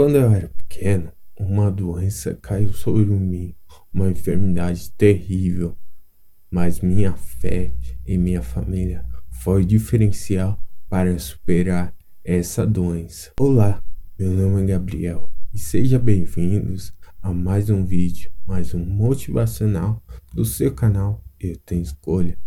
Quando eu era pequeno, uma doença caiu sobre mim, uma enfermidade terrível, mas minha fé e minha família foi diferencial para superar essa doença. Olá, meu nome é Gabriel e sejam bem-vindos a mais um vídeo, mais um motivacional do seu canal Eu Tenho Escolha.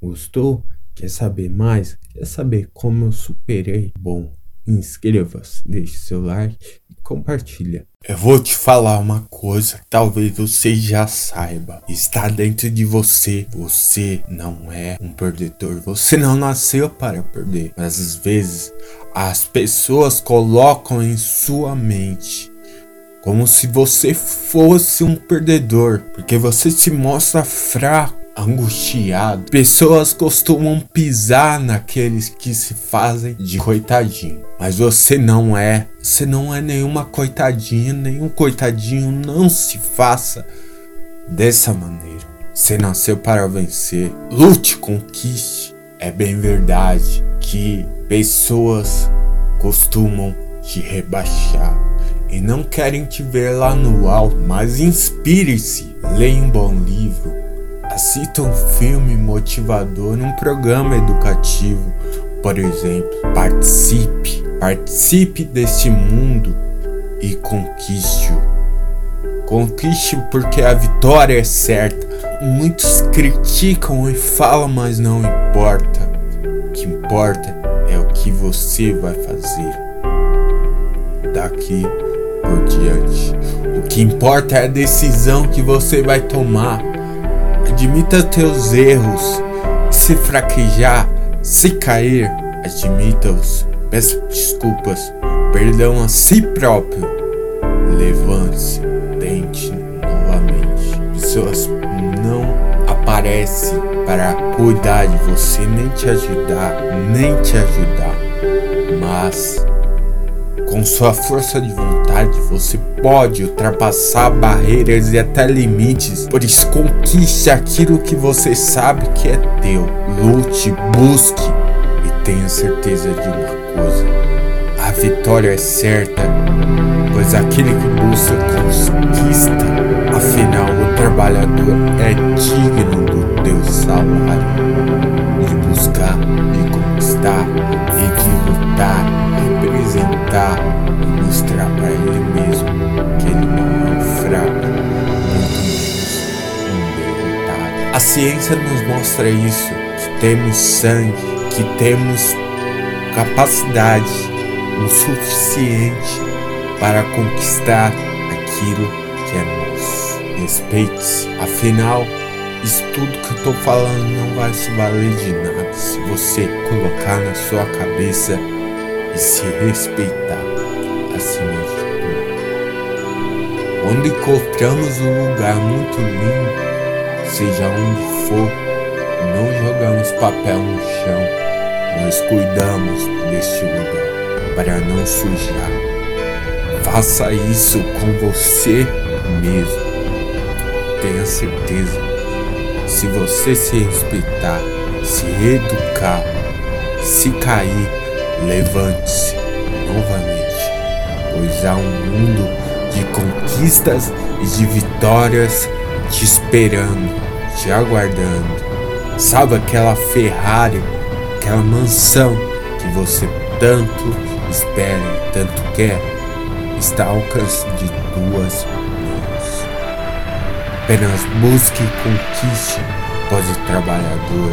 Gostou? Quer saber mais? Quer saber como eu superei? Bom, inscreva-se, deixe seu like e compartilha. Eu vou te falar uma coisa, talvez você já saiba. Está dentro de você. Você não é um perdedor. Você não nasceu para perder. Mas às vezes as pessoas colocam em sua mente como se você fosse um perdedor, porque você se mostra fraco angustiado. Pessoas costumam pisar naqueles que se fazem de coitadinho. Mas você não é. Você não é nenhuma coitadinha, nenhum coitadinho. Não se faça dessa maneira. Você nasceu para vencer. Lute, conquiste. É bem verdade que pessoas costumam te rebaixar e não querem te ver lá no alto, mas inspire-se, leia um bom livro, Assista um filme motivador num programa educativo, por exemplo. Participe, participe deste mundo e conquiste-o. Conquiste porque a vitória é certa. Muitos criticam e falam, mas não importa. O que importa é o que você vai fazer daqui por diante. O que importa é a decisão que você vai tomar Admita teus erros. Se fraquejar, se cair, admita-os. Peça desculpas, perdão a si próprio. Levante-se, tente novamente. Pessoas não aparecem para cuidar de você, nem te ajudar, nem te ajudar. Mas com sua força de vontade, você pode ultrapassar barreiras e até limites. Por isso, conquiste aquilo que você sabe que é teu. Lute, busque e tenha certeza de uma coisa: a vitória é certa, pois aquele que busca conquista. Afinal, o trabalhador é digno do teu salário. De buscar, de conquistar ciência nos mostra isso, que temos sangue, que temos capacidade o suficiente para conquistar aquilo que é nosso. Respeite-se, afinal, isso tudo que eu tô falando não vai se valer de nada se você colocar na sua cabeça e se respeitar acima de tudo. Quando encontramos um lugar muito lindo, seja onde for, não jogamos papel no chão, nós cuidamos deste lugar para não sujar. Faça isso com você mesmo. Tenha certeza, se você se respeitar, se educar, se cair, levante-se novamente, pois há um mundo de conquistas e de vitórias te esperando, te aguardando. Sabe aquela Ferrari, aquela mansão que você tanto espera e tanto quer? Está ao alcance de duas mãos. Apenas busque e conquiste, pois o trabalhador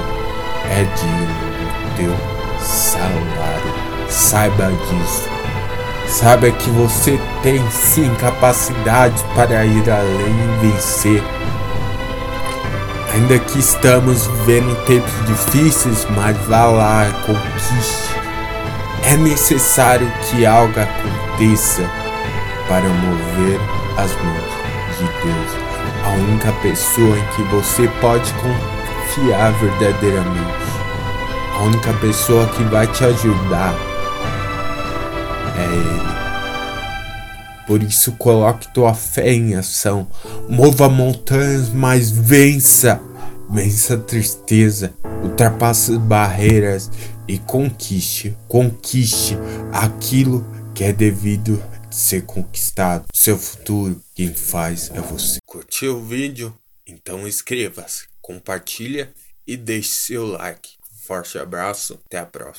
é digno do teu salário. Saiba disso. Saiba que você tem sim capacidade para ir além e vencer. Ainda que estamos vivendo tempos difíceis, mas vá lá, conquiste. É necessário que algo aconteça para mover as mãos de Deus. A única pessoa em que você pode confiar verdadeiramente. A única pessoa que vai te ajudar é Ele. Por isso, coloque tua fé em ação. Mova montanhas, mas vença. Vença a tristeza. Ultrapasse barreiras e conquiste. Conquiste aquilo que é devido ser conquistado. Seu futuro, quem faz é você. Curtiu o vídeo? Então inscreva-se, compartilha e deixe seu like. Forte abraço, até a próxima.